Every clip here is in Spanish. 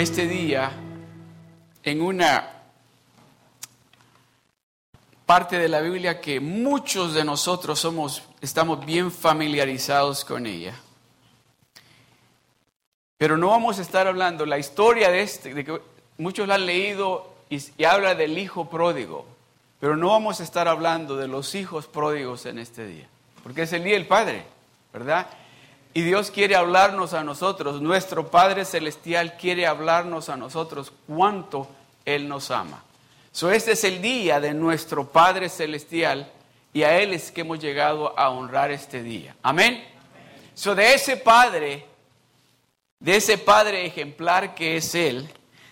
este día en una parte de la Biblia que muchos de nosotros somos, estamos bien familiarizados con ella. Pero no vamos a estar hablando la historia de este, de que muchos la han leído y, y habla del hijo pródigo, pero no vamos a estar hablando de los hijos pródigos en este día, porque es el día del Padre, ¿verdad? Y Dios quiere hablarnos a nosotros, nuestro Padre Celestial quiere hablarnos a nosotros cuánto Él nos ama. So, este es el día de nuestro Padre Celestial y a Él es que hemos llegado a honrar este día. Amén. So, de ese Padre, de ese Padre ejemplar que es Él,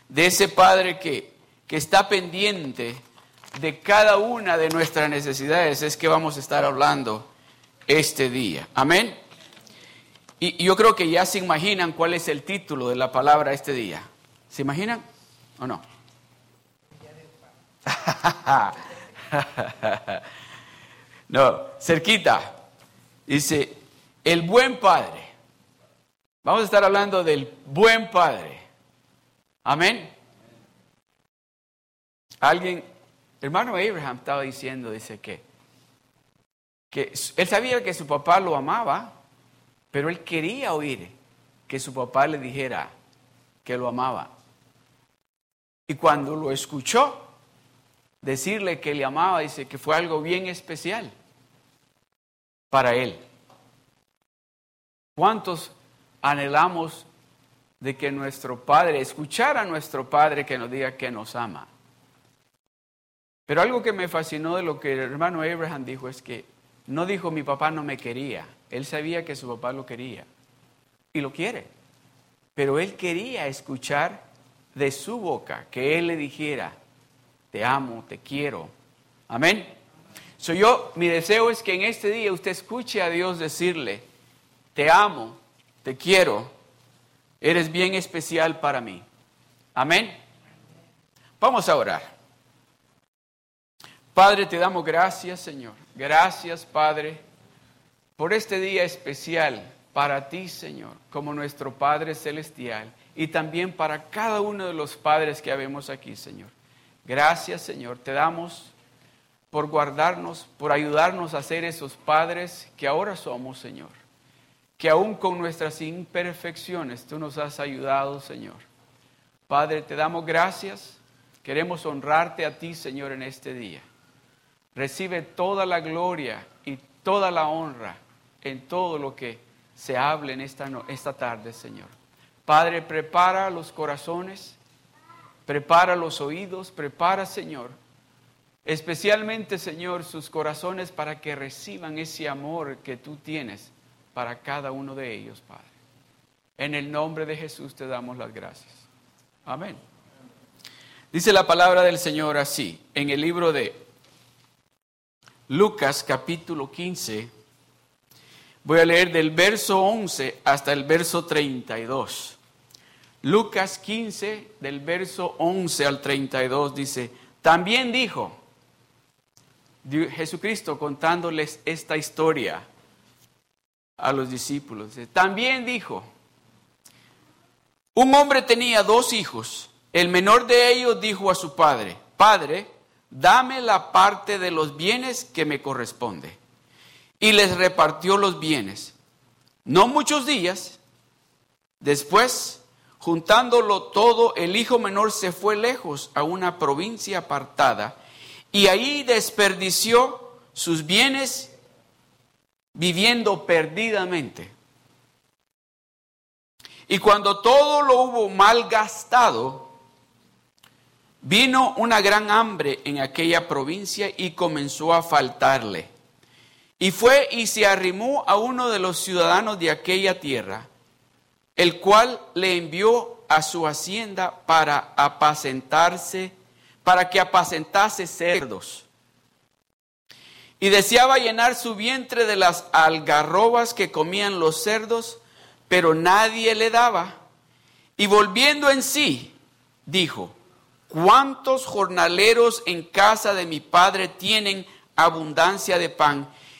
de ese Padre que, que está pendiente de cada una de nuestras necesidades, es que vamos a estar hablando este día. Amén. Y yo creo que ya se imaginan cuál es el título de la palabra este día. ¿Se imaginan o no? no, cerquita. Dice, el buen padre. Vamos a estar hablando del buen padre. Amén. Alguien, hermano Abraham estaba diciendo, dice que, que él sabía que su papá lo amaba pero él quería oír que su papá le dijera que lo amaba. Y cuando lo escuchó decirle que le amaba, dice que fue algo bien especial para él. ¿Cuántos anhelamos de que nuestro Padre, escuchar a nuestro Padre que nos diga que nos ama? Pero algo que me fascinó de lo que el hermano Abraham dijo es que no dijo mi papá no me quería. Él sabía que su papá lo quería y lo quiere. Pero él quería escuchar de su boca que él le dijera, te amo, te quiero. Amén. So yo, mi deseo es que en este día usted escuche a Dios decirle, te amo, te quiero, eres bien especial para mí. Amén. Vamos a orar. Padre, te damos gracias, Señor. Gracias, Padre por este día especial para ti, Señor, como nuestro Padre Celestial, y también para cada uno de los padres que habemos aquí, Señor. Gracias, Señor, te damos por guardarnos, por ayudarnos a ser esos padres que ahora somos, Señor. Que aún con nuestras imperfecciones tú nos has ayudado, Señor. Padre, te damos gracias. Queremos honrarte a ti, Señor, en este día. Recibe toda la gloria y toda la honra en todo lo que se hable en esta, esta tarde, Señor. Padre, prepara los corazones, prepara los oídos, prepara, Señor, especialmente, Señor, sus corazones para que reciban ese amor que tú tienes para cada uno de ellos, Padre. En el nombre de Jesús te damos las gracias. Amén. Dice la palabra del Señor así, en el libro de Lucas capítulo 15, Voy a leer del verso 11 hasta el verso 32. Lucas 15, del verso 11 al 32, dice, también dijo Jesucristo contándoles esta historia a los discípulos. También dijo, un hombre tenía dos hijos. El menor de ellos dijo a su padre, Padre, dame la parte de los bienes que me corresponde y les repartió los bienes. No muchos días después, juntándolo todo, el hijo menor se fue lejos a una provincia apartada y ahí desperdició sus bienes viviendo perdidamente. Y cuando todo lo hubo mal gastado, vino una gran hambre en aquella provincia y comenzó a faltarle. Y fue y se arrimó a uno de los ciudadanos de aquella tierra, el cual le envió a su hacienda para apacentarse, para que apacentase cerdos. Y deseaba llenar su vientre de las algarrobas que comían los cerdos, pero nadie le daba. Y volviendo en sí, dijo, ¿cuántos jornaleros en casa de mi padre tienen abundancia de pan?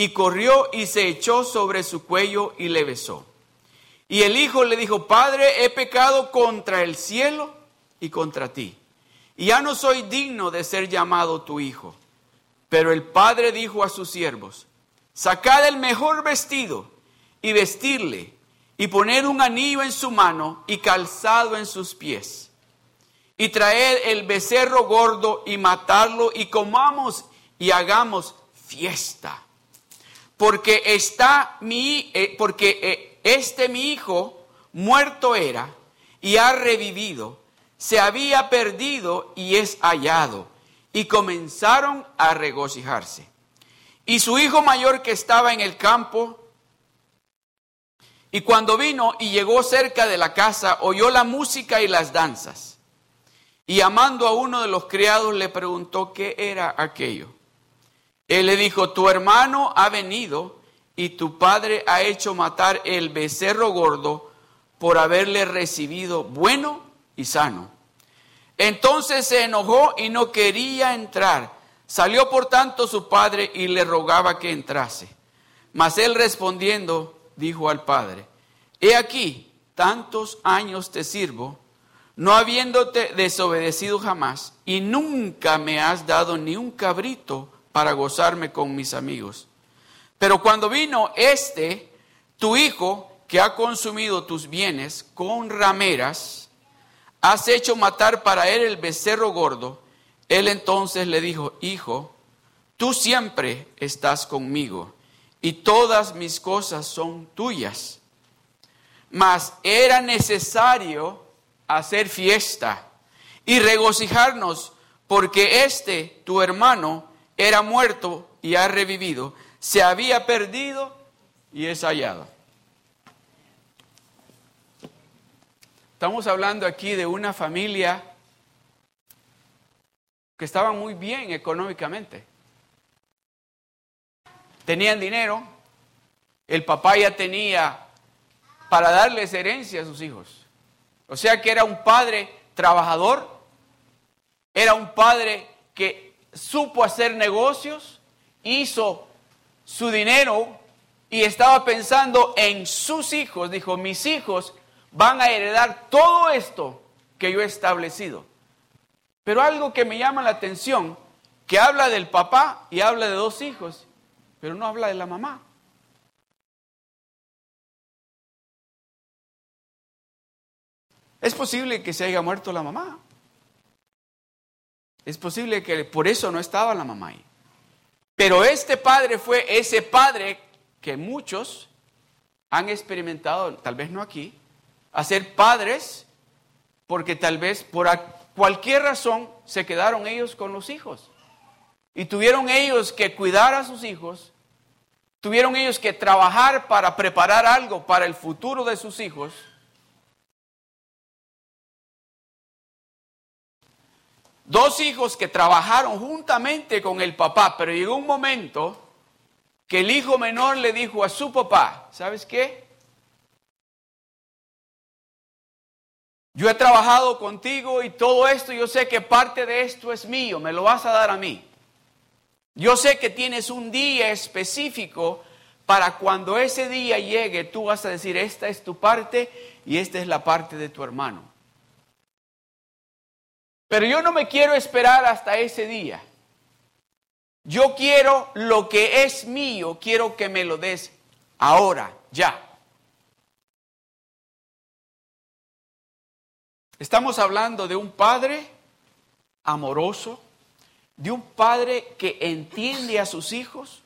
y corrió y se echó sobre su cuello y le besó. Y el hijo le dijo, Padre, he pecado contra el cielo y contra ti, y ya no soy digno de ser llamado tu hijo. Pero el padre dijo a sus siervos, sacad el mejor vestido y vestirle, y poner un anillo en su mano y calzado en sus pies. Y traed el becerro gordo y matarlo y comamos y hagamos fiesta. Porque está mi, eh, porque eh, este mi hijo muerto era y ha revivido, se había perdido y es hallado y comenzaron a regocijarse. Y su hijo mayor que estaba en el campo, y cuando vino y llegó cerca de la casa, oyó la música y las danzas. Y llamando a uno de los criados le preguntó qué era aquello. Él le dijo, tu hermano ha venido y tu padre ha hecho matar el becerro gordo por haberle recibido bueno y sano. Entonces se enojó y no quería entrar. Salió por tanto su padre y le rogaba que entrase. Mas él respondiendo dijo al padre, He aquí, tantos años te sirvo, no habiéndote desobedecido jamás, y nunca me has dado ni un cabrito para gozarme con mis amigos. Pero cuando vino este, tu hijo, que ha consumido tus bienes con rameras, has hecho matar para él el becerro gordo. Él entonces le dijo, hijo, tú siempre estás conmigo y todas mis cosas son tuyas. Mas era necesario hacer fiesta y regocijarnos porque este, tu hermano, era muerto y ha revivido, se había perdido y es hallado. Estamos hablando aquí de una familia que estaba muy bien económicamente. Tenían dinero, el papá ya tenía para darles herencia a sus hijos. O sea que era un padre trabajador, era un padre que supo hacer negocios, hizo su dinero y estaba pensando en sus hijos. Dijo, mis hijos van a heredar todo esto que yo he establecido. Pero algo que me llama la atención, que habla del papá y habla de dos hijos, pero no habla de la mamá. Es posible que se haya muerto la mamá. Es posible que por eso no estaba la mamá ahí. Pero este padre fue ese padre que muchos han experimentado, tal vez no aquí, a ser padres porque tal vez por cualquier razón se quedaron ellos con los hijos. Y tuvieron ellos que cuidar a sus hijos, tuvieron ellos que trabajar para preparar algo para el futuro de sus hijos. Dos hijos que trabajaron juntamente con el papá, pero llegó un momento que el hijo menor le dijo a su papá, ¿sabes qué? Yo he trabajado contigo y todo esto, yo sé que parte de esto es mío, me lo vas a dar a mí. Yo sé que tienes un día específico para cuando ese día llegue, tú vas a decir, esta es tu parte y esta es la parte de tu hermano. Pero yo no me quiero esperar hasta ese día. Yo quiero lo que es mío, quiero que me lo des ahora, ya. Estamos hablando de un padre amoroso, de un padre que entiende a sus hijos,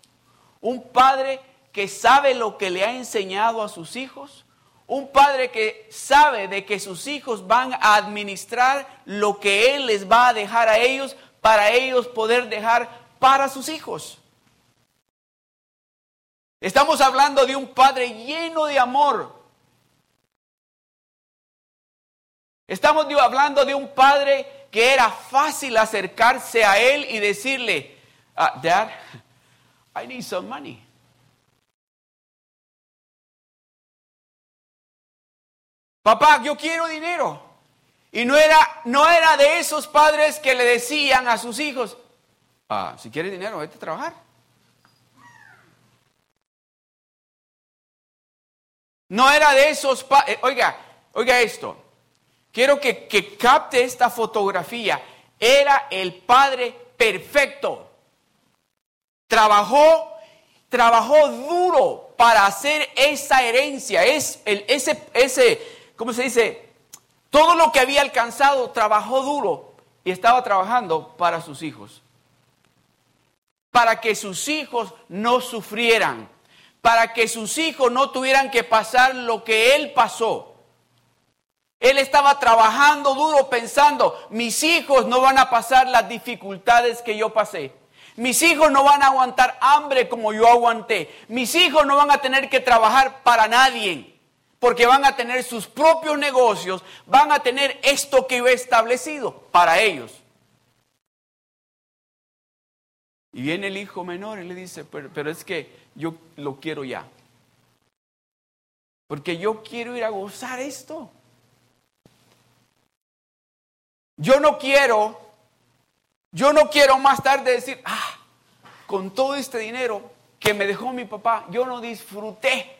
un padre que sabe lo que le ha enseñado a sus hijos, un padre que sabe de que sus hijos van a administrar lo que él les va a dejar a ellos para ellos poder dejar para sus hijos. Estamos hablando de un padre lleno de amor, Estamos hablando de un padre que era fácil acercarse a él y decirle, ah, Dad, I need some money. Papá, yo quiero dinero. Y no era, no era de esos padres que le decían a sus hijos, ah, si quieres dinero, vete a trabajar. No era de esos padres, eh, oiga, oiga esto, quiero que, que capte esta fotografía. Era el padre perfecto. Trabajó, trabajó duro para hacer esa herencia, es el, ese, ese, ¿cómo se dice? Todo lo que había alcanzado, trabajó duro y estaba trabajando para sus hijos. Para que sus hijos no sufrieran, para que sus hijos no tuvieran que pasar lo que él pasó. Él estaba trabajando duro pensando, mis hijos no van a pasar las dificultades que yo pasé. Mis hijos no van a aguantar hambre como yo aguanté. Mis hijos no van a tener que trabajar para nadie, porque van a tener sus propios negocios, van a tener esto que yo he establecido para ellos. Y viene el hijo menor y le dice, pero, es que yo lo quiero ya. Porque yo quiero ir a gozar esto. Yo no quiero, yo no quiero más tarde decir, ah, con todo este dinero que me dejó mi papá, yo no disfruté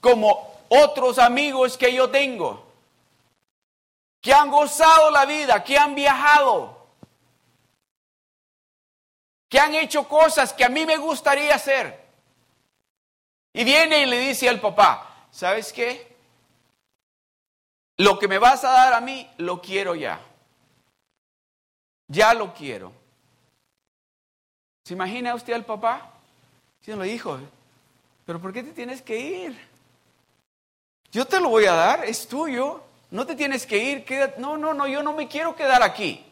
como otros amigos que yo tengo, que han gozado la vida, que han viajado, que han hecho cosas que a mí me gustaría hacer. Y viene y le dice al papá, ¿sabes qué? Lo que me vas a dar a mí, lo quiero ya. Ya lo quiero. ¿Se imagina usted al papá? lo hijo, pero ¿por qué te tienes que ir? Yo te lo voy a dar, es tuyo. No te tienes que ir. No, no, no, yo no me quiero quedar aquí.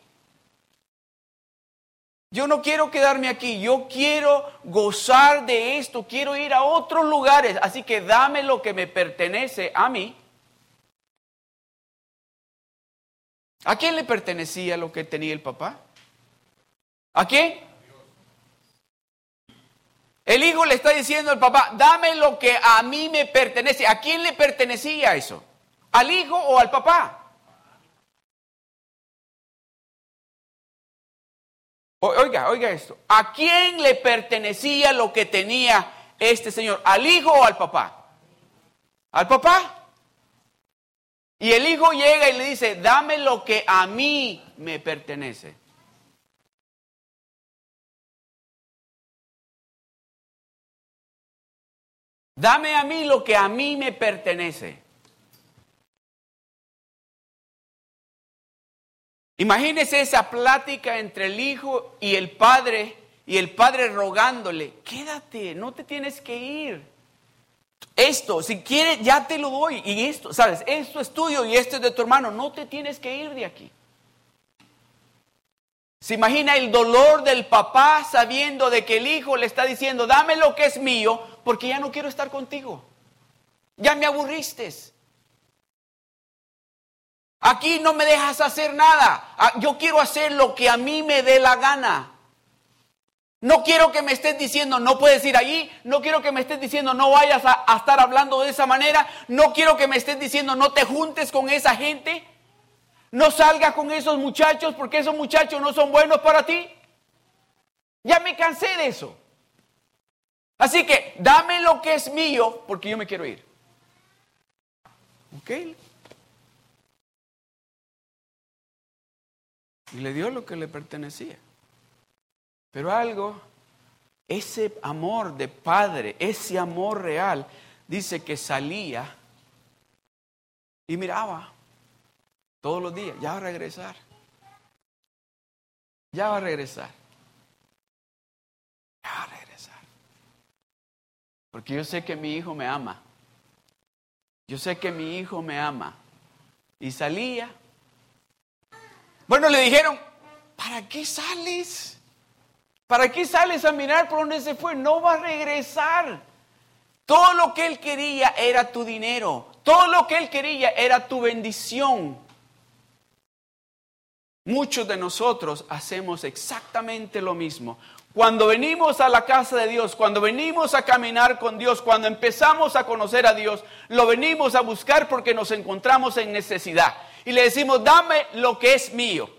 Yo no quiero quedarme aquí, yo quiero gozar de esto, quiero ir a otros lugares, así que dame lo que me pertenece a mí. ¿A quién le pertenecía lo que tenía el papá? ¿A quién? El hijo le está diciendo al papá, dame lo que a mí me pertenece. ¿A quién le pertenecía eso? ¿Al hijo o al papá? Oiga, oiga esto. ¿A quién le pertenecía lo que tenía este señor? ¿Al hijo o al papá? ¿Al papá? Y el hijo llega y le dice, dame lo que a mí me pertenece. Dame a mí lo que a mí me pertenece. Imagínese esa plática entre el hijo y el padre y el padre rogándole, quédate, no te tienes que ir. Esto, si quieres, ya te lo doy. Y esto, ¿sabes? Esto es tuyo y esto es de tu hermano. No te tienes que ir de aquí. Se imagina el dolor del papá sabiendo de que el hijo le está diciendo, dame lo que es mío, porque ya no quiero estar contigo. Ya me aburriste. Aquí no me dejas hacer nada. Ah, yo quiero hacer lo que a mí me dé la gana. No quiero que me estés diciendo no puedes ir allí, no quiero que me estés diciendo no vayas a, estar hablando de esa manera, no quiero que me estés diciendo no te juntes con esa gente, no salgas con esos muchachos porque esos muchachos no son buenos para ti. Ya me cansé de eso. Así que dame lo que es mío porque yo me quiero ir. ¿Ok? Y le dio lo que le pertenecía. Pero algo, ese amor de padre, ese amor real, dice que salía y miraba todos los días, ya va a regresar. Ya va a regresar. Ya va a regresar. Porque yo sé que mi hijo me ama. Yo sé que mi hijo me ama. Y salía. Bueno, le dijeron, ¿para qué sales? ¿Para qué sales a mirar por dónde se fue? No va a regresar. Todo lo que él quería era tu dinero. Todo lo que él quería era tu bendición. Muchos de nosotros hacemos exactamente lo mismo. Cuando venimos a la casa de Dios, cuando venimos a caminar con Dios, cuando empezamos a conocer a Dios, lo venimos a buscar porque nos encontramos en necesidad. Y le decimos, dame lo que es mío.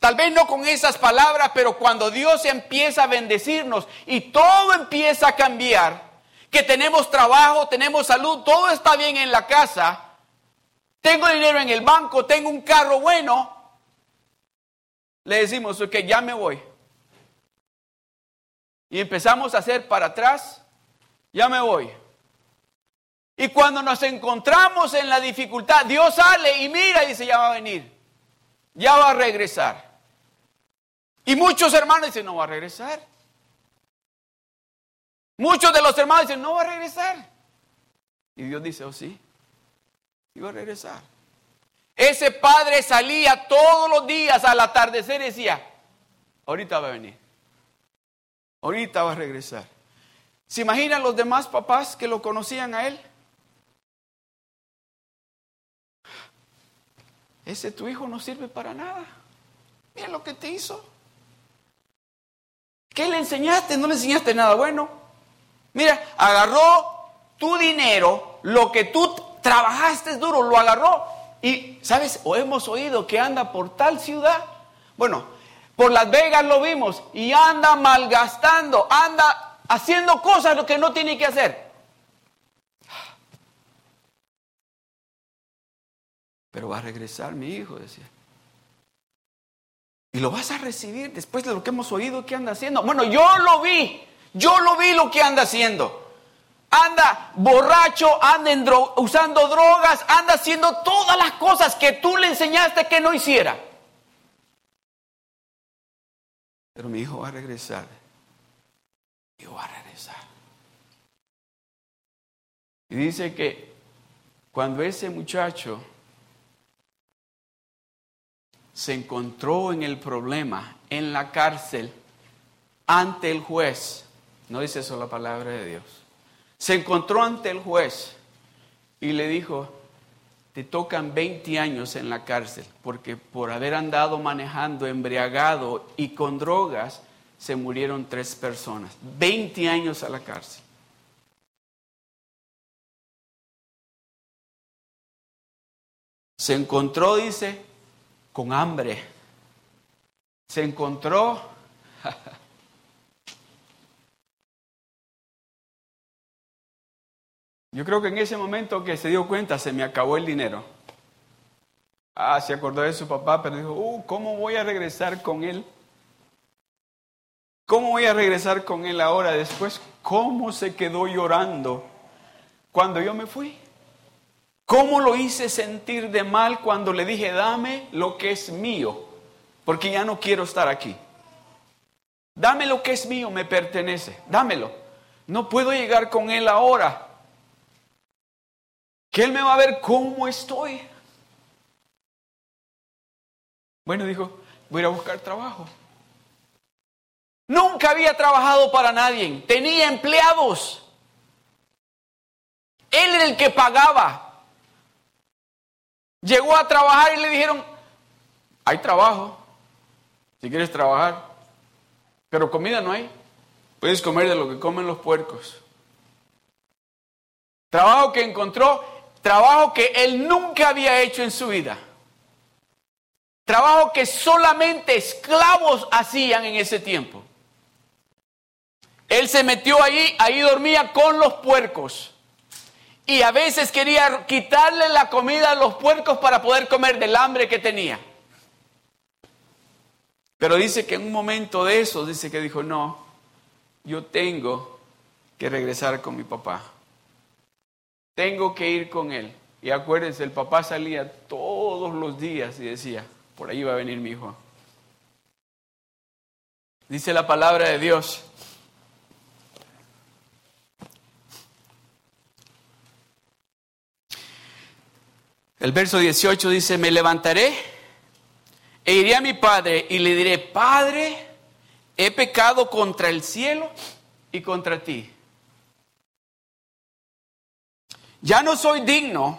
Tal vez no con esas palabras, pero cuando Dios empieza a bendecirnos y todo empieza a cambiar, que tenemos trabajo, tenemos salud, todo está bien en la casa, tengo dinero en el banco, tengo un carro bueno, le decimos, ok, ya me voy y empezamos a hacer para atrás, ya me voy. Y cuando nos encontramos en la dificultad, Dios sale y mira y dice, ya va a venir, ya va a regresar. Y muchos hermanos dicen, no va a regresar. Muchos de los hermanos dicen, no va a regresar. Y Dios dice, oh sí, iba a regresar. Ese padre salía todos los días al atardecer y decía, ahorita va a venir. Ahorita va a regresar. ¿Se imaginan los demás papás que lo conocían a él? Ese tu hijo no sirve para nada. Mira lo que te hizo. ¿Qué le enseñaste? No le enseñaste nada bueno. Mira, agarró tu dinero, lo que tú trabajaste duro, lo agarró. Y, ¿sabes? O hemos oído que anda por tal ciudad. Bueno, por Las Vegas lo vimos y anda malgastando, anda haciendo cosas lo que no tiene que hacer. Pero va a regresar mi hijo, decía. Y lo vas a recibir después de lo que hemos oído que anda haciendo. Bueno, yo lo vi, yo lo vi lo que anda haciendo. Anda borracho, anda usando drogas, anda haciendo todas las cosas que tú le enseñaste que no hiciera. Pero mi hijo va a regresar. Mi hijo va a regresar. Y dice que cuando ese muchacho se encontró en el problema, en la cárcel, ante el juez, no dice eso la palabra de Dios, se encontró ante el juez y le dijo, te tocan 20 años en la cárcel, porque por haber andado manejando embriagado y con drogas, se murieron tres personas. 20 años a la cárcel. Se encontró, dice, con hambre. Se encontró Yo creo que en ese momento que se dio cuenta se me acabó el dinero. Ah, se acordó de su papá, pero dijo, uh, ¿cómo voy a regresar con él? ¿Cómo voy a regresar con él ahora después? ¿Cómo se quedó llorando cuando yo me fui? ¿Cómo lo hice sentir de mal cuando le dije, dame lo que es mío? Porque ya no quiero estar aquí. Dame lo que es mío, me pertenece. Dámelo. No puedo llegar con él ahora que Él me va a ver cómo estoy. Bueno, dijo, voy a buscar trabajo. Nunca había trabajado para nadie, tenía empleados. Él era el que pagaba. Llegó a trabajar y le dijeron, hay trabajo, si quieres trabajar, pero comida no hay. Puedes comer de lo que comen los puercos. Trabajo que encontró Trabajo que él nunca había hecho en su vida. Trabajo que solamente esclavos hacían en ese tiempo. Él se metió allí, ahí dormía con los puercos. Y a veces quería quitarle la comida a los puercos para poder comer del hambre que tenía. Pero dice que en un momento de eso, dice que dijo, no, yo tengo que regresar con mi papá. Tengo que ir con él. Y acuérdense, el papá salía todos los días y decía, por ahí va a venir mi hijo. Dice la palabra de Dios. El verso 18 dice, me levantaré e iré a mi padre y le diré, Padre, he pecado contra el cielo y contra ti ya no soy digno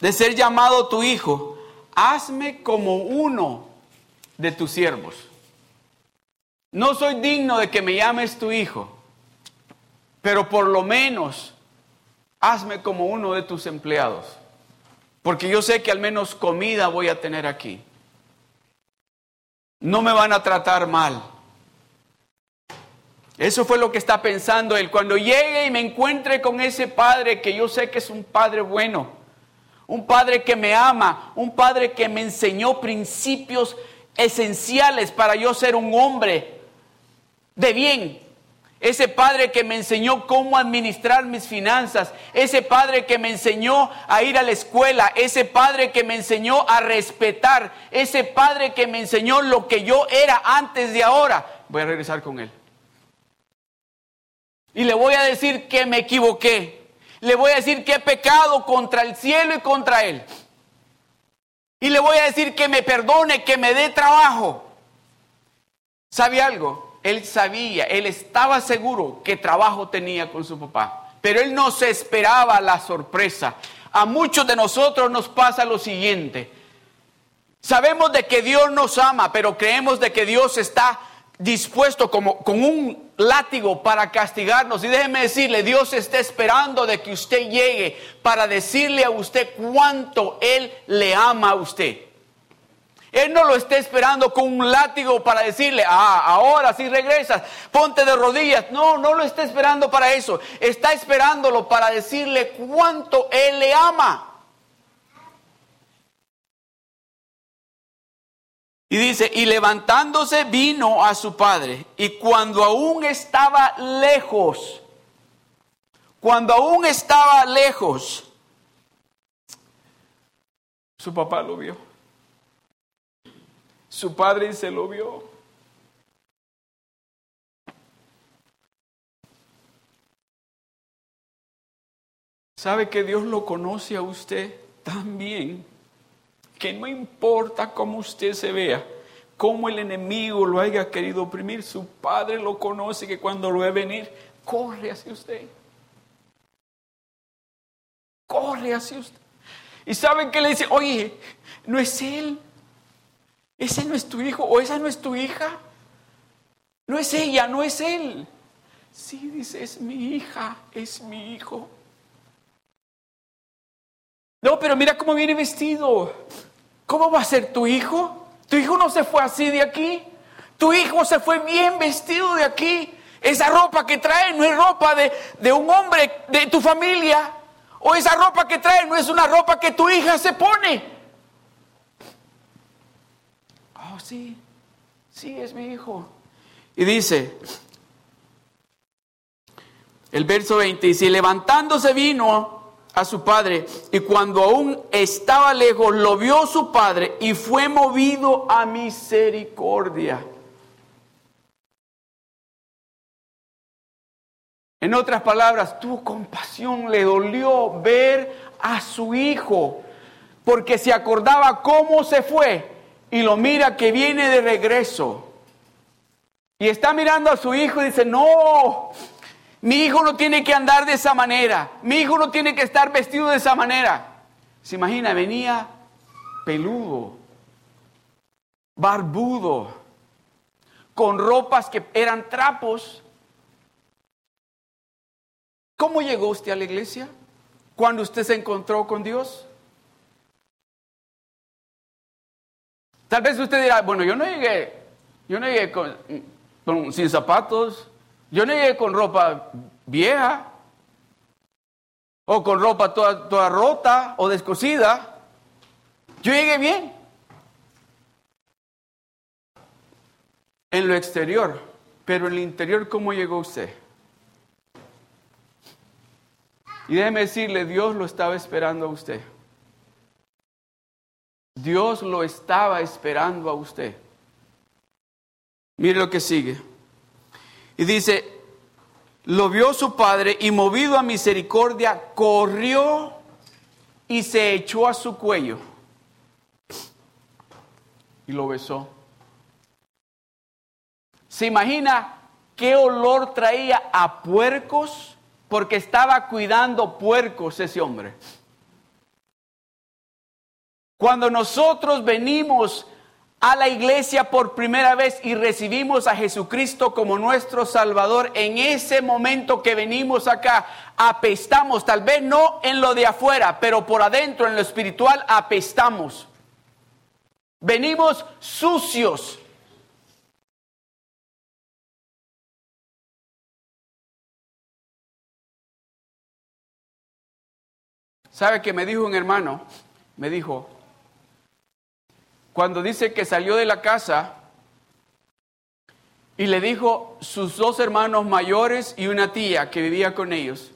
de ser llamado tu hijo. hazme como uno de tus siervos. No soy digno de que me llames tu hijo, pero por lo menos hazme como uno de tus empleados, porque yo sé que al menos comida voy a tener aquí. No me van a tratar mal. Eso fue lo que está pensando él. Cuando llegue y me encuentre con ese padre que yo sé que es un padre bueno, un padre que me ama, un padre que me enseñó principios esenciales para yo ser un hombre de bien, ese padre que me enseñó cómo administrar mis finanzas, ese padre que me enseñó a ir a la escuela, ese padre que me enseñó a respetar, ese padre que me enseñó lo que yo era antes de ahora, voy a regresar con él. Y le voy a decir que me equivoqué. Le voy a decir que he pecado contra el cielo y contra él. Y le voy a decir que me perdone, que me dé trabajo. ¿Sabe algo? él sabía, él estaba seguro que trabajo tenía con su papá, pero él no se esperaba la sorpresa. A muchos de nosotros nos pasa lo siguiente. Sabemos de que Dios nos ama, pero creemos de que Dios está dispuesto como con un látigo para castigarnos. Y déjeme decirle, Dios está esperando de que usted llegue para decirle a usted cuánto Él le ama a usted. Él no lo está esperando con un látigo para decirle, ah, ahora sí regresas, ponte de rodillas. No, no lo está esperando para eso. Está esperándolo para decirle cuánto Él le ama. Y dice, y levantándose vino a su padre. Y cuando aún estaba lejos, cuando aún estaba lejos, su papá lo vio. Su padre se lo vio. ¿Sabe que Dios lo conoce a usted tan bien que no importa cómo usted se vea, cómo el enemigo lo haya querido oprimir, su padre lo conoce que cuando lo ve venir, corre hacia usted. Corre hacia usted. Y saben que le dice, oye, no es él, ese no es tu hijo o esa no es tu hija. No es ella, no es él. Sí, dice, es mi hija, es mi hijo. No, pero mira cómo viene vestido. ¿Cómo va a ser tu hijo? Tu hijo no se fue así de aquí. Tu hijo se fue bien vestido de aquí. Esa ropa que trae no es ropa de, de un hombre de tu familia. O esa ropa que trae no es una ropa que tu hija se pone sí, sí, es mi hijo. Y dice, el verso 20, y si levantándose vino a su padre, y cuando aún estaba lejos, lo vio su padre y fue movido a misericordia. En otras palabras, tuvo compasión, le dolió ver a su hijo, porque se acordaba cómo se fue y lo mira que viene de regreso. Y está mirando a su hijo y dice, no, mi hijo no tiene que andar de esa manera, mi hijo no tiene que estar vestido de esa manera. Se imagina, venía peludo, barbudo, con ropas que eran trapos. ¿Cómo llegó usted a la iglesia? Cuando usted se encontró con Dios. Tal vez usted dirá, bueno, yo no llegué, yo no llegué con, sin zapatos, yo no llegué con ropa vieja, o con ropa toda, toda rota o descosida. Yo llegué bien. En lo exterior, pero en el interior, ¿cómo llegó usted? Y déjeme decirle, Dios lo estaba esperando a usted. Dios lo estaba esperando a usted. Mire lo que sigue. Y dice, lo vio su padre y movido a misericordia, corrió y se echó a su cuello. Y lo besó. ¿Se imagina qué olor traía a puercos? Porque estaba cuidando puercos ese hombre. Cuando nosotros venimos a la iglesia por primera vez y recibimos a Jesucristo como nuestro Salvador, en ese momento que venimos acá, apestamos, tal vez no en lo de afuera, pero por adentro, en lo espiritual, apestamos. Venimos sucios. ¿Sabe que me dijo un hermano? Me dijo, cuando dice que salió de la casa y le dijo sus dos hermanos mayores y una tía que vivía con ellos.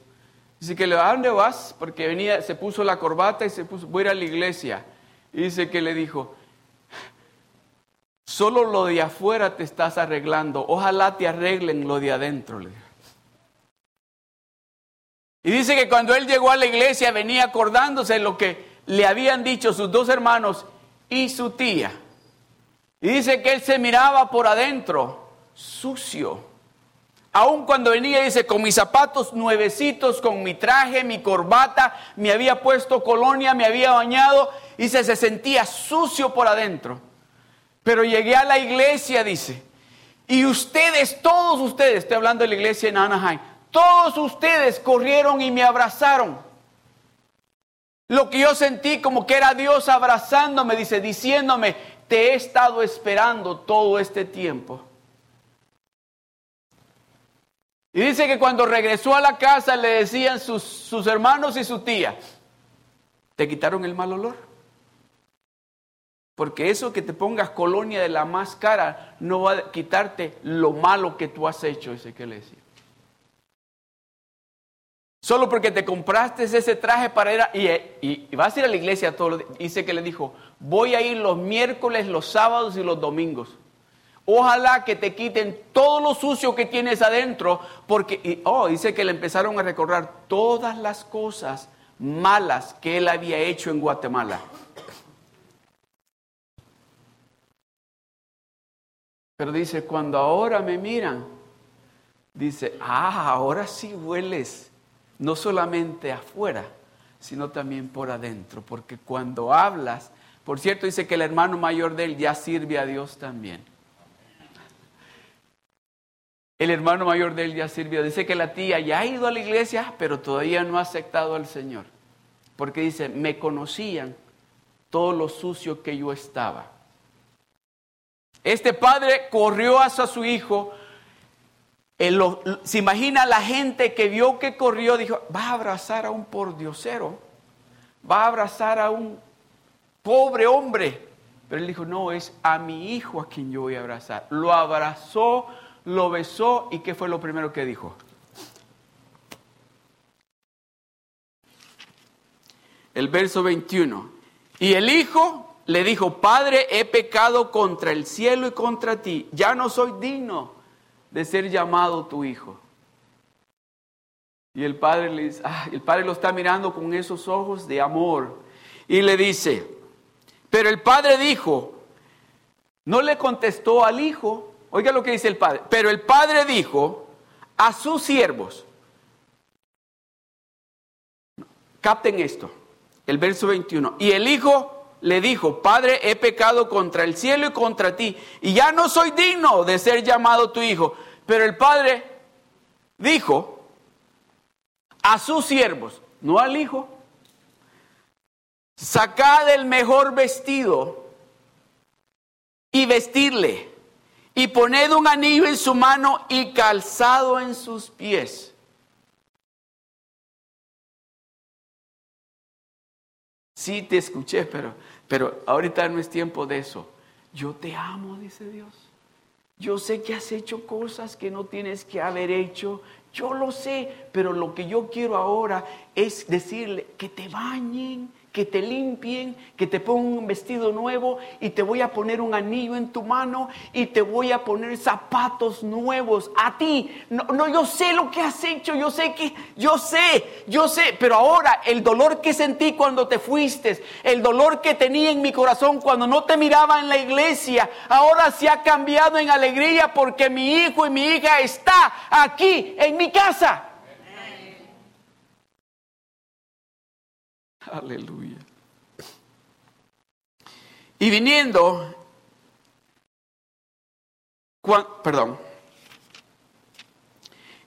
Dice que, ¿a dónde vas? Porque venía, se puso la corbata y se puso, voy a ir a la iglesia. Y dice que le dijo, solo lo de afuera te estás arreglando, ojalá te arreglen lo de adentro. Y dice que cuando él llegó a la iglesia venía acordándose de lo que le habían dicho sus dos hermanos y su tía. Y dice que él se miraba por adentro, sucio. Aun cuando venía, dice, con mis zapatos nuevecitos, con mi traje, mi corbata, me había puesto colonia, me había bañado, dice, se sentía sucio por adentro. Pero llegué a la iglesia, dice, y ustedes, todos ustedes, estoy hablando de la iglesia en Anaheim, todos ustedes corrieron y me abrazaron. Lo que yo sentí como que era Dios abrazándome, dice, diciéndome, te he estado esperando todo este tiempo. Y dice que cuando regresó a la casa le decían sus, sus hermanos y su tía, ¿te quitaron el mal olor? Porque eso que te pongas colonia de la más cara no va a quitarte lo malo que tú has hecho, dice que le decía. Solo porque te compraste ese traje para ir a, y, vas a ir a la iglesia todos los días. Dice que le dijo, voy a ir los miércoles, los sábados y los domingos. Ojalá que te quiten todo lo sucio que tienes adentro, porque, oh, dice que le empezaron a recordar todas las cosas malas que él había hecho en Guatemala. Pero dice, cuando ahora me miran, dice, ah, ahora sí hueles no solamente afuera, sino también por adentro, porque cuando hablas, por cierto, dice que el hermano mayor de él ya sirve a Dios también. El hermano mayor de él ya sirve. Dice que la tía ya ha ido a la iglesia, pero todavía no ha aceptado al Señor. Porque dice, me conocían todo lo sucio que yo estaba. Este padre corrió hacia su hijo, se imagina la gente que vio que corrió, dijo, va a abrazar a un pordiosero, va a abrazar a un pobre hombre. Pero él dijo, no, es a mi hijo a quien yo voy a abrazar. Lo abrazó, lo besó y ¿qué fue lo primero que dijo? El verso 21. Y el hijo le dijo, Padre, he pecado contra el cielo y contra ti, ya no soy digno de ser llamado tu hijo. Y el padre le dice, ah, el padre lo está mirando con esos ojos de amor y le dice, pero el padre dijo, no le contestó al hijo, oiga lo que dice el padre, pero el padre dijo a sus siervos, capten esto, el verso 21, y el hijo le dijo, Padre, he pecado contra el cielo y contra ti, y ya no soy digno de ser llamado tu hijo. Pero el padre dijo a sus siervos, no al hijo, sacad el mejor vestido y vestirle, y poned un anillo en su mano y calzado en sus pies. Sí te escuché, pero, pero ahorita no es tiempo de eso. Yo te amo, dice Dios. Yo sé que has hecho cosas que no tienes que haber hecho. Yo lo sé, pero lo que yo quiero ahora es decirle que te bañen, que te limpien, que te pongan un vestido nuevo y te voy a poner un anillo en tu mano y te voy a poner zapatos nuevos a ti. No, no, yo sé lo que has hecho, yo sé que, yo sé, yo sé, pero ahora el dolor que sentí cuando te fuiste, el dolor que tenía en mi corazón cuando no te miraba en la iglesia, ahora se ha cambiado en alegría porque mi hijo y mi hija está aquí en mi casa. Aleluya. Y viniendo, perdón,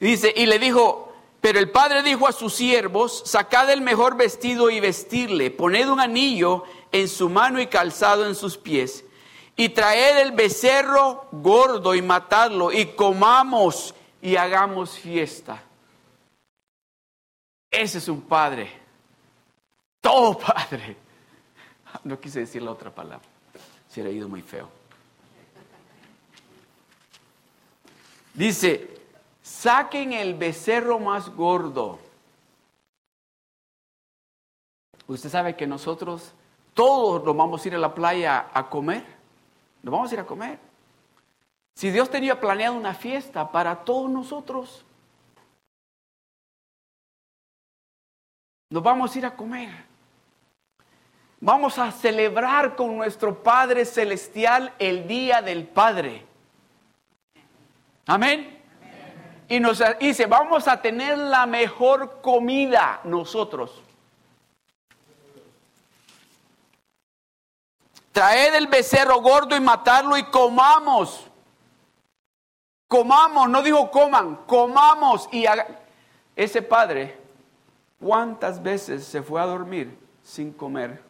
dice, y le dijo, pero el padre dijo a sus siervos, sacad el mejor vestido y vestirle, poned un anillo en su mano y calzado en sus pies, y traed el becerro gordo y matadlo, y comamos y hagamos fiesta. Ese es un padre, todo padre. No quise decir la otra palabra, se ha ido muy feo. Dice, saquen el becerro más gordo. Usted sabe que nosotros todos nos vamos a ir a la playa a comer. Nos vamos a ir a comer. Si Dios tenía planeado una fiesta para todos nosotros, nos vamos a ir a comer. Vamos a celebrar con nuestro Padre Celestial el Día del Padre. Amén. Y nos dice, vamos a tener la mejor comida nosotros. Traed el becerro gordo y matarlo y comamos. Comamos, no digo coman, comamos. Y ese padre, ¿cuántas veces se fue a dormir sin comer?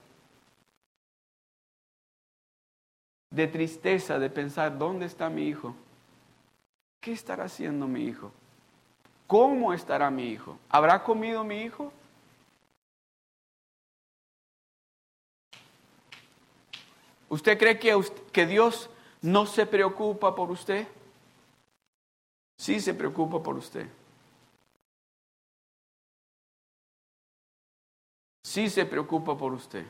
De tristeza, de pensar, ¿dónde está mi hijo? ¿Qué estará haciendo mi hijo? ¿Cómo estará mi hijo? ¿Habrá comido mi hijo? ¿Usted cree que, que Dios no se preocupa por usted? Sí se preocupa por usted. Sí se preocupa por usted.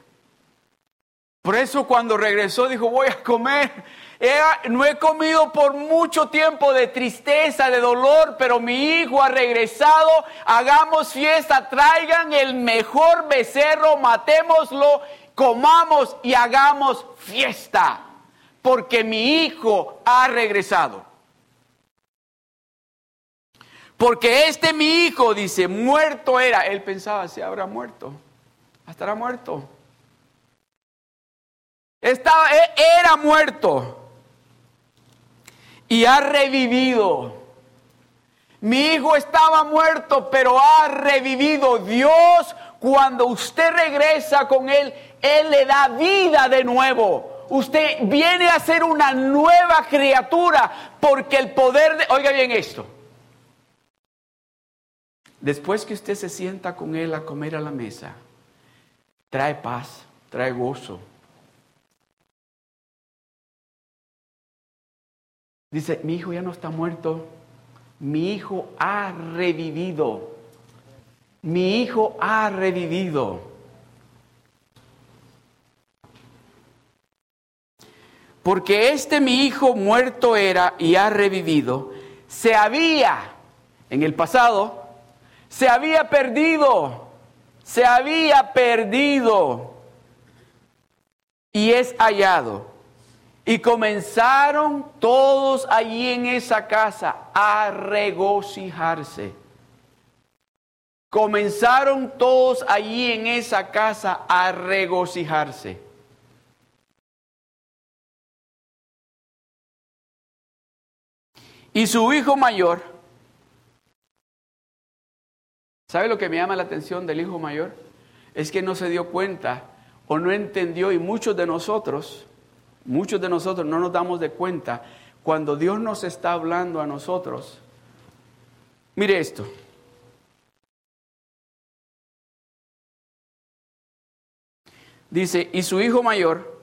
Por eso cuando regresó dijo, voy a comer. no he comido por mucho tiempo de tristeza, de dolor, pero mi hijo ha regresado. Hagamos fiesta, traigan el mejor becerro, matémoslo, comamos y hagamos fiesta. Porque mi hijo ha regresado. Porque este mi hijo, dice, muerto era. Él pensaba, se habrá muerto. Estará muerto. Estaba, e, era muerto y ha revivido. Mi hijo estaba muerto, pero ha revivido. Dios, cuando usted regresa con Él, Él le da vida de nuevo. Usted viene a ser una nueva criatura porque el poder de... Oiga bien esto. Después que usted se sienta con Él a comer a la mesa, trae paz, trae gozo, Dice, mi hijo ya no está muerto, mi hijo ha revivido. Mi hijo ha revivido. Porque este mi hijo muerto era y ha revivido, se había, en el pasado, se había perdido, se había perdido y es hallado. Y comenzaron todos allí en esa casa a regocijarse. Comenzaron todos allí en esa casa a regocijarse. Y su hijo mayor, ¿sabe lo que me llama la atención del hijo mayor? Es que no se dio cuenta o no entendió y muchos de nosotros Muchos de nosotros no nos damos de cuenta cuando Dios nos está hablando a nosotros. Mire esto. Dice, y su hijo mayor,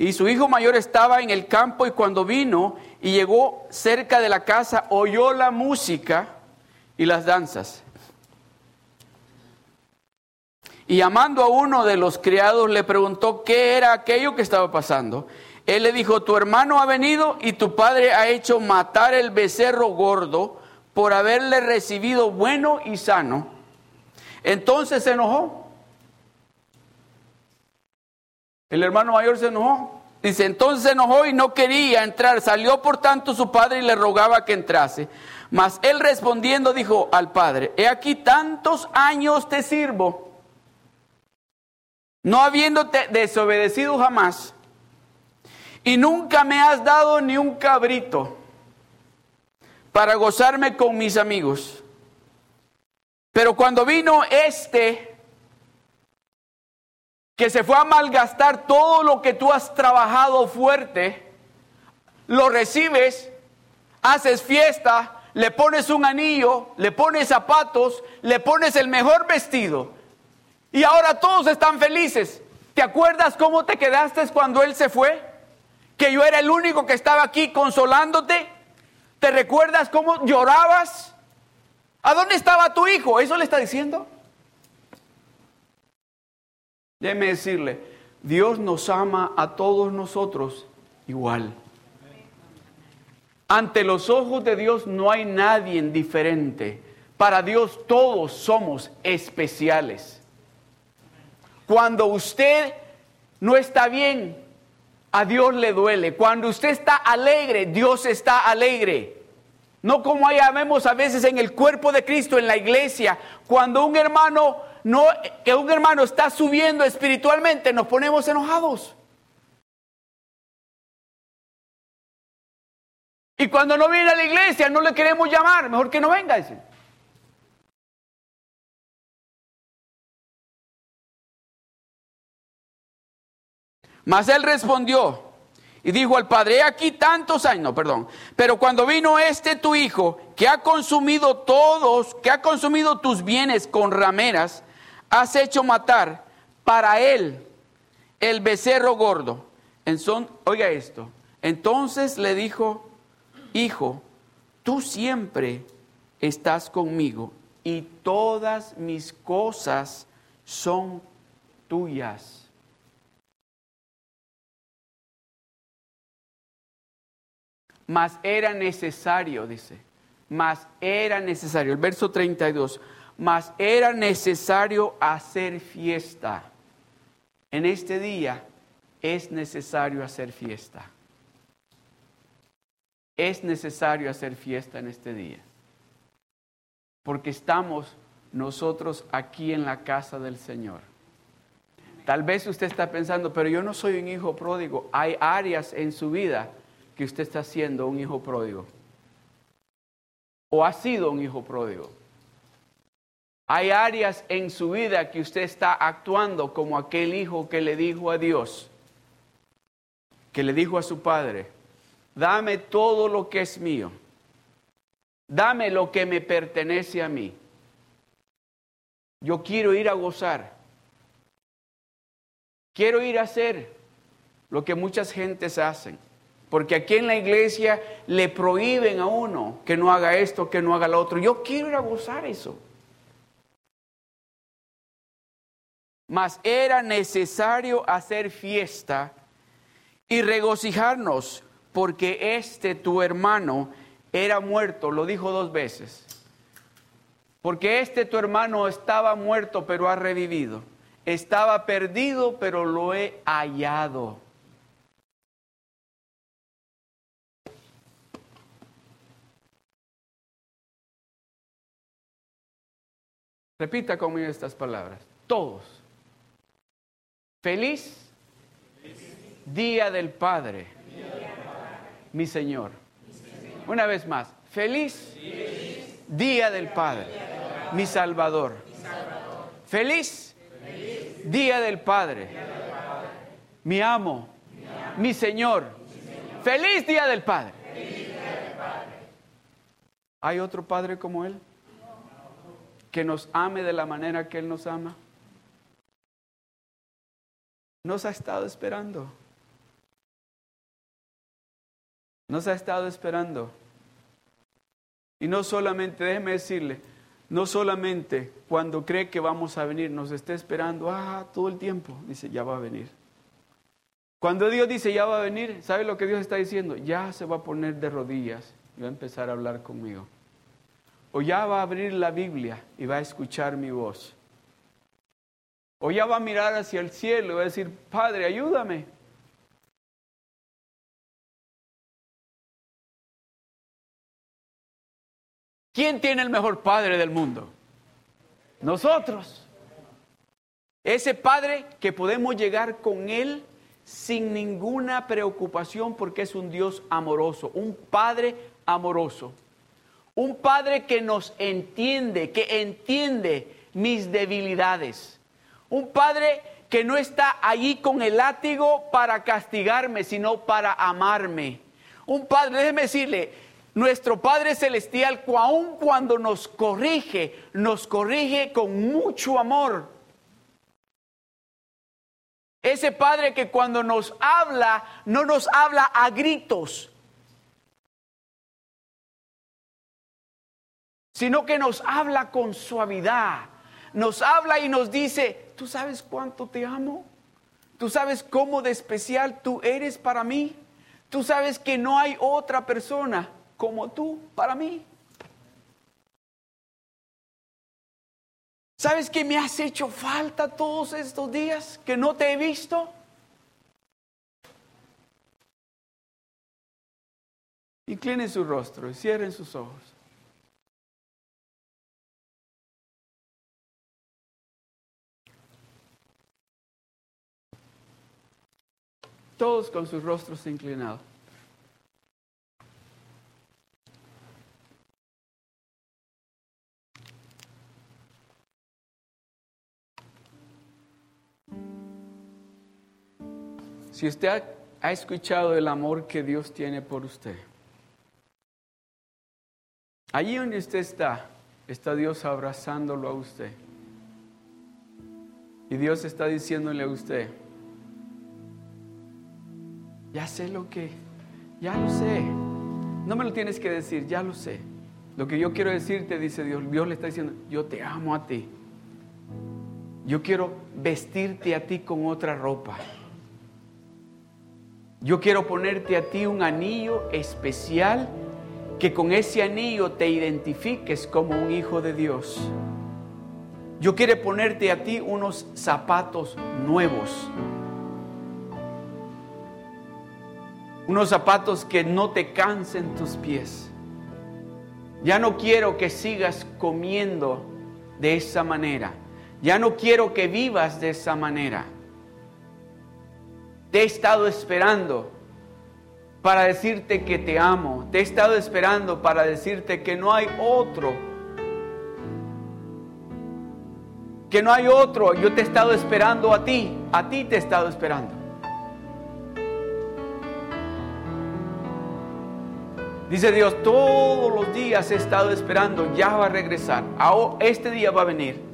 Y su hijo mayor estaba en el campo y cuando vino y llegó cerca de la casa, oyó la música y las danzas. Y llamando a uno de los criados le preguntó qué era aquello que estaba pasando. Él le dijo, tu hermano ha venido y tu padre ha hecho matar el becerro gordo por haberle recibido bueno y sano. Entonces se enojó. El hermano mayor se enojó. Dice, entonces se enojó y no quería entrar. Salió por tanto su padre y le rogaba que entrase. Mas él respondiendo dijo al padre, he aquí tantos años te sirvo, no habiéndote desobedecido jamás, y nunca me has dado ni un cabrito para gozarme con mis amigos. Pero cuando vino este, que se fue a malgastar todo lo que tú has trabajado fuerte, lo recibes, haces fiesta, le pones un anillo, le pones zapatos, le pones el mejor vestido. Y ahora todos están felices. ¿Te acuerdas cómo te quedaste cuando él se fue? Que yo era el único que estaba aquí consolándote. ¿Te recuerdas cómo llorabas? ¿A dónde estaba tu hijo? ¿Eso le está diciendo? Déjeme decirle, Dios nos ama a todos nosotros igual. Ante los ojos de Dios no hay nadie diferente. Para Dios todos somos especiales. Cuando usted no está bien, a Dios le duele. Cuando usted está alegre, Dios está alegre. No como allá a veces en el cuerpo de Cristo, en la iglesia, cuando un hermano no, que un hermano está subiendo espiritualmente, nos ponemos enojados. Y cuando no viene a la iglesia, no le queremos llamar, mejor que no venga. Dice. Mas él respondió y dijo al padre, he aquí tantos años, no, perdón, pero cuando vino este tu hijo, que ha consumido todos, que ha consumido tus bienes con rameras, has hecho matar para él el becerro gordo. En son, oiga esto, entonces le dijo Hijo, tú siempre estás conmigo y todas mis cosas son tuyas. Mas era necesario, dice, mas era necesario, el verso 32, mas era necesario hacer fiesta. En este día es necesario hacer fiesta es necesario hacer fiesta en este día. Porque estamos nosotros aquí en la casa del Señor. Tal vez usted está pensando, pero yo no soy un hijo pródigo. Hay áreas en su vida que usted está siendo un hijo pródigo. O ha sido un hijo pródigo. Hay áreas en su vida que usted está actuando como aquel hijo que le dijo a Dios, que le dijo a su padre, dame todo lo que es mío, dame lo que me pertenece a mí. Yo quiero ir a gozar, quiero ir a hacer lo que muchas gentes hacen. Porque aquí en la iglesia le prohíben a uno que no haga esto, que no haga lo otro. Yo quiero ir a gozar eso. Mas era necesario hacer fiesta y regocijarnos porque este tu hermano era muerto, lo dijo dos veces. Porque este tu hermano estaba muerto, pero ha revivido. Estaba perdido, pero lo he hallado. Repita conmigo estas palabras. Todos. Feliz día del Padre mi Señor. Una vez más, feliz, Día del Padre, mi Salvador. Feliz, Día del Padre, mi amo, mi Señor. Feliz Día del Padre. ¿Hay otro Padre como Él? Que nos ame de la manera que Él nos ama. Nos ha estado esperando. Nos ha estado esperando. Y no solamente, déjeme decirle, no solamente cuando cree que vamos a venir, nos está esperando, ah, todo el tiempo, dice, ya va a venir. Cuando Dios dice, ya va a venir, ¿sabe lo que Dios está diciendo? Ya se va a poner de rodillas y va a empezar a hablar conmigo. O ya va a abrir la Biblia y va a escuchar mi voz. O ya va a mirar hacia el cielo y va a decir, Padre, ayúdame. ¿Quién tiene el mejor padre del mundo? Nosotros. Ese padre que podemos llegar con él sin ninguna preocupación porque es un Dios amoroso, un padre amoroso. Un padre que nos entiende, que entiende mis debilidades. Un padre que no está allí con el látigo para castigarme, sino para amarme. Un padre, déjeme decirle, nuestro Padre Celestial, aun cuando nos corrige, nos corrige con mucho amor. Ese Padre que cuando nos habla, no nos habla a gritos, sino que nos habla con suavidad. Nos habla y nos dice, ¿tú sabes cuánto te amo? ¿Tú sabes cómo de especial tú eres para mí? ¿Tú sabes que no hay otra persona como tú para mí? ¿Sabes que me has hecho falta todos estos días que no te he visto? Inclinen su rostro y cierren sus ojos. todos con sus rostros inclinados. Si usted ha, escuchado el amor que Dios tiene por usted, allí donde usted está, está Dios abrazándolo a usted. Y Dios está diciéndole a usted, ya sé lo que, ya lo sé. No me lo tienes que decir, ya lo sé. Lo que yo quiero decirte, dice Dios, Dios le está diciendo, yo te amo a ti. Yo quiero vestirte a ti con otra ropa. Yo quiero ponerte a ti un anillo especial que con ese anillo te identifiques como un hijo de Dios. Yo quiero ponerte a ti unos zapatos nuevos unos zapatos que no te cansen tus pies. Ya no quiero que sigas comiendo de esa manera. Ya no quiero que vivas de esa manera. Te he estado esperando para decirte que te amo. Te he estado esperando para decirte que no hay otro. Que no hay otro. Yo te he estado esperando a ti. A ti te he estado esperando. Dice Dios, todos los días he estado esperando, ya va a regresar. Este día va a venir.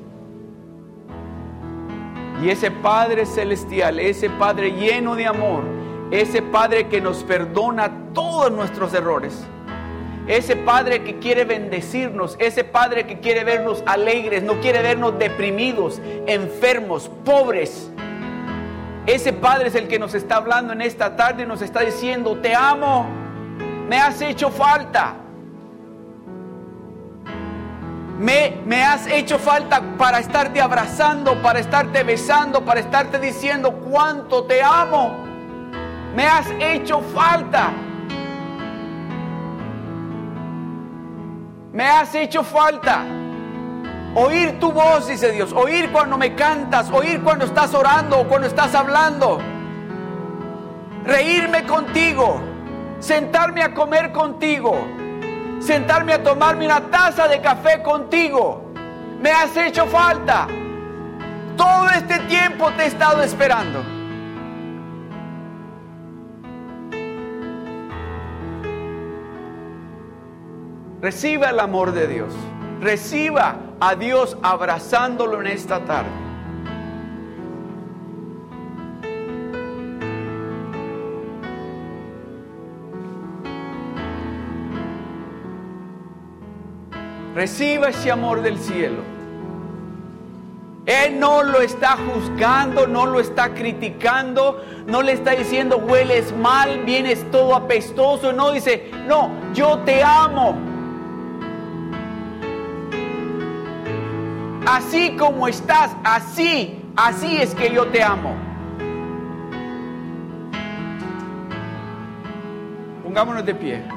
Y ese Padre celestial, ese Padre lleno de amor, ese Padre que nos perdona todos nuestros errores, ese Padre que quiere bendecirnos, ese Padre que quiere vernos alegres, no quiere vernos deprimidos, enfermos, pobres. Ese Padre es el que nos está hablando en esta tarde y nos está diciendo, te amo me has hecho falta. Me, me, has hecho falta para estarte abrazando, para estarte besando, para estarte diciendo cuánto te amo. Me has hecho falta. Me has hecho falta. Oír tu voz, dice Dios. Oír cuando me cantas. Oír cuando estás orando o cuando estás hablando. Reírme contigo sentarme a comer contigo, sentarme a tomarme una taza de café contigo. Me has hecho falta. Todo este tiempo te he estado esperando. Reciba el amor de Dios. Reciba a Dios abrazándolo en esta tarde. Reciba ese amor del cielo. Él no lo está juzgando, no lo está criticando, no le está diciendo hueles mal, vienes todo apestoso. No dice, no, yo te amo. Así como estás, así, así es que yo te amo. Pongámonos de pie.